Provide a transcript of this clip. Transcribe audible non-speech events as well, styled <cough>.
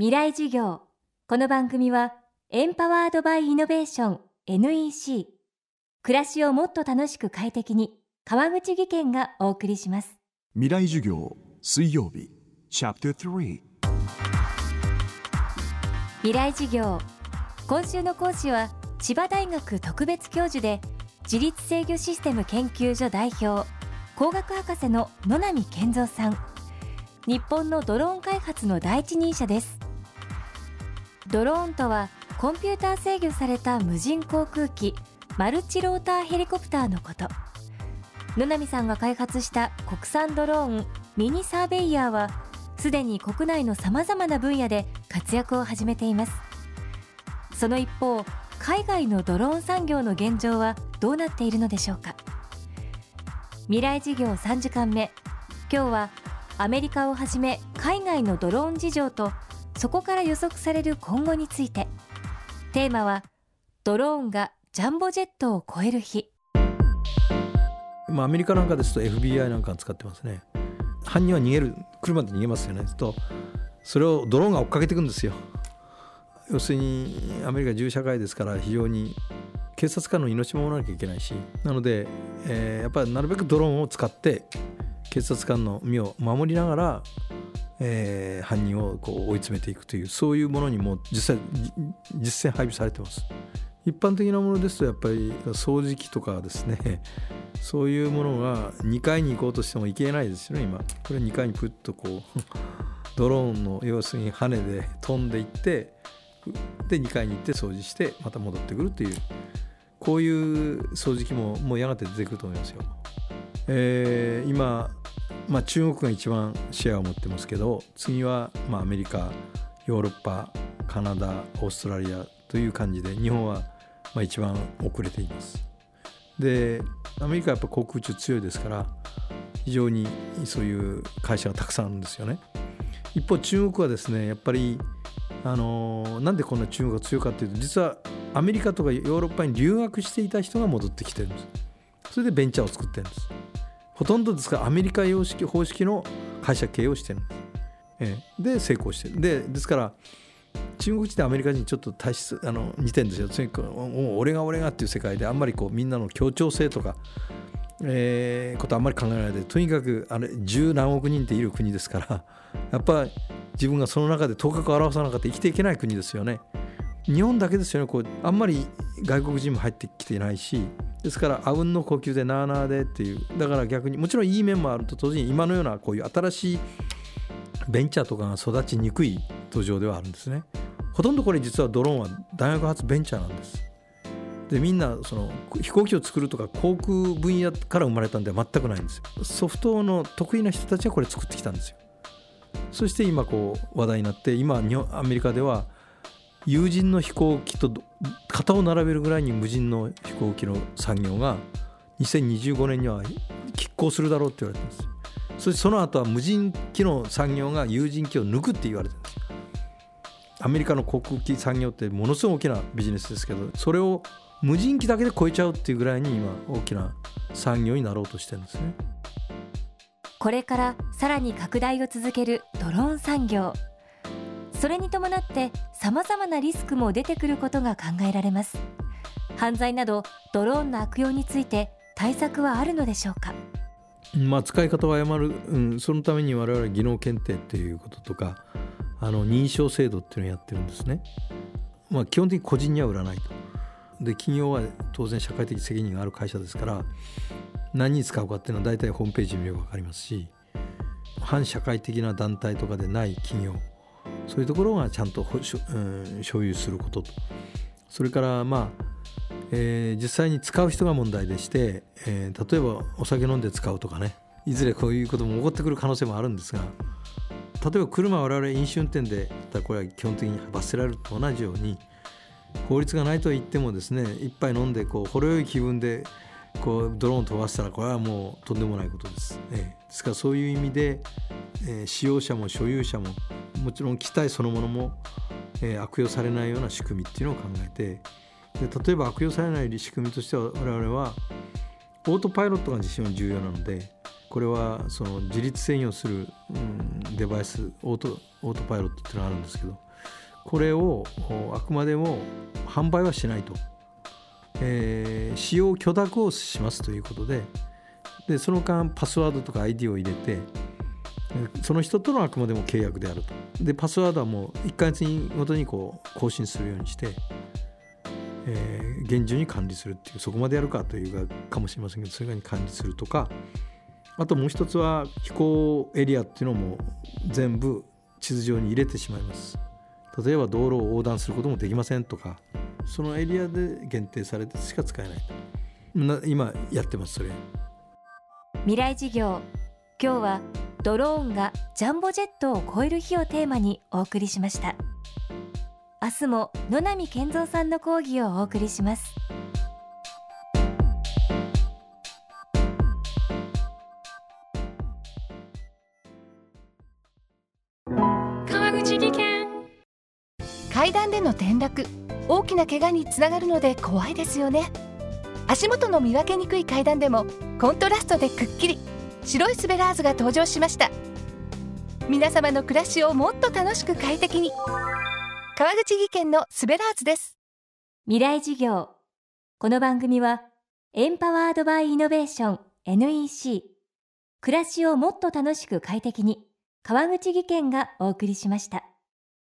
未来授業。この番組はエンパワードバイイノベーション NEC 暮らしをもっと楽しく快適に川口義賢がお送りします。未来授業水曜日チャプター3未来授業。今週の講師は千葉大学特別教授で自律制御システム研究所代表工学博士の野波健三さん。日本のドローン開発の第一人者ですドローンとはコンピューター制御された無人航空機マルチローターヘリコプターのこと。野波さんが開発した国産ドローンミニサーベイヤーはすでに国内のさまざまな分野で活躍を始めています。その一方海外のドローン産業の現状はどうなっているのでしょうか。未来事業3時間目。今日はアメリカをはじめ海外のドローン事情とそこから予測される今後について。テーマはドローンがジャンボジェットを超える日。まあ、アメリカなんかですと FBI なんか使ってますね。犯人は逃げる車で逃げますよね。とそれをドローンが追っかけていくんですよ。要するにアメリカ銃社会ですから非常に警察官の命も守らなきゃいけないし。なので、えー、やっぱりなるべくドローンを使って警察官の身を守りながら、えー、犯人をこう追い詰めていくというそういうものにも実際実践配備されてます一般的なものですとやっぱり掃除機とかですねそういうものが2階に行こうとしても行けないですよね今これ2階にプッとこうドローンの要するに羽で飛んでいってで2階に行って掃除してまた戻ってくるというこういう掃除機ももうやがて出てくると思いますよ。えー、今、まあ、中国が一番シェアを持ってますけど次はまあアメリカヨーロッパカナダオーストラリアという感じで日本はまあ一番遅れています。でアメリカはやっぱ航空宇宙強いですから非常にそういう会社がたくさんあるんですよね。一方中国はですねやっぱりあのなんでこんな中国が強いかっていうと実はアメリカとかヨーロッパに留学していた人が戻ってきてるんですそれでベンチャーを作ってるんですほとんどですからアメリカ様式方式の会社経営をしてる、ええ、で成功してる。でですから中国人とアメリカ人ちょっと体質あの似てるんですよ。とにかくもう俺が俺がっていう世界であんまりこうみんなの協調性とかえー、ことあんまり考えないでとにかくあれ十何億人っている国ですから <laughs> やっぱり自分がその中で頭角を現さなかった生きていけない国ですよね。日本だけですよね。こうあんまり外国人も入ってきてないしですからあうんの呼吸でなあなあでっていうだから逆にもちろんいい面もあると同時に今のようなこういう新しいベンチャーとかが育ちにくい土壌ではあるんですね。ほとんどこれ実はドローンは大学発ベンチャーなんです。でみんなその飛行機を作るとか航空分野から生まれたんでは全くないんですよ。ソフトの得意な人たちはこれ作ってきたんですよ。そして今こう話題になって今アメリカでは有人の飛行機と肩を並べるぐらいに無人の飛行機の産業が2025年には拮抗するだろうって言われてます。そしてその後は無人機の産業が有人機を抜くって言われてるんです。アメリカの航空機産業ってものすごい大きなビジネスですけどそれを無人機だけで超えちゃうっていうぐらいに今大きな産業になろうとしてるんですね。これからさらに拡大を続けるドローン産業。それに伴ってさまざまなリスクも出てくることが考えられます犯罪などドローンの悪用について対策はあるのでしょうか？まあ、使い方を誤る、うん、そのために我々技能検定っていうこととかあの認証制度っていうのをやってるんですね。まあ、基本的に個人には売らないと。で企業は当然社会的責任がある会社ですから何に使うかっていうのは大体ホームページ見れば分かりますし反社会的な団体とかでない企業そういうところがちゃんと、うん、所有することとそれからまあ、えー、実際に使う人が問題でして、えー、例えばお酒飲んで使うとかねいずれこういうことも起こってくる可能性もあるんですが例えば車我々飲酒運転でこれは基本的に罰せられると同じように法律がないとは言ってもですね一杯飲んでこうほろ酔い気分でこうドローン飛ばしたらこれはもうとんでもないことです。ええ、ですからそういう意味で、えー、使用者も所有者ももちろん機体そのものも、えー、悪用されないような仕組みっていうのを考えてで例えば悪用されない仕組みとしては我々はオートパイロットが非常に重要なのでこれはその自律制御する、うん、デバイスオートオートパイロットっていうのがあるんですけどこれをあくまでも販売はしないと、えー、使用許諾をしますということででその間パスワードとか ID を入れてその人とのあくまでも契約であると。でパスワードはもう1ヶ月ごとにこう更新するようにして、えー、厳重に管理するっていうそこまでやるかというかもしれませんけどそれに管理するとかあともう一つは飛行エリアっていうのも全部地図上に入れてしまいます。例えば道路を横断することもできませんとかそのエリアで限定されてしか使えない。今やってますそれ。未来事業。今日はドローンがジャンボジェットを超える日をテーマにお送りしました。明日も野波健三さんの講義をお送りします。川口技研。階段での転落大きな怪我につながるので怖いですよね。足元の見分けにくい階段でもコントラストでくっきり白いスベラーズが登場しました。皆様の暮らしをもっと楽しく快適に。川口技研のスベラーズです。未来事業。この番組はエンパワードバイイノベーション NEC 暮らしをもっと楽しく快適に川口技研がお送りしました。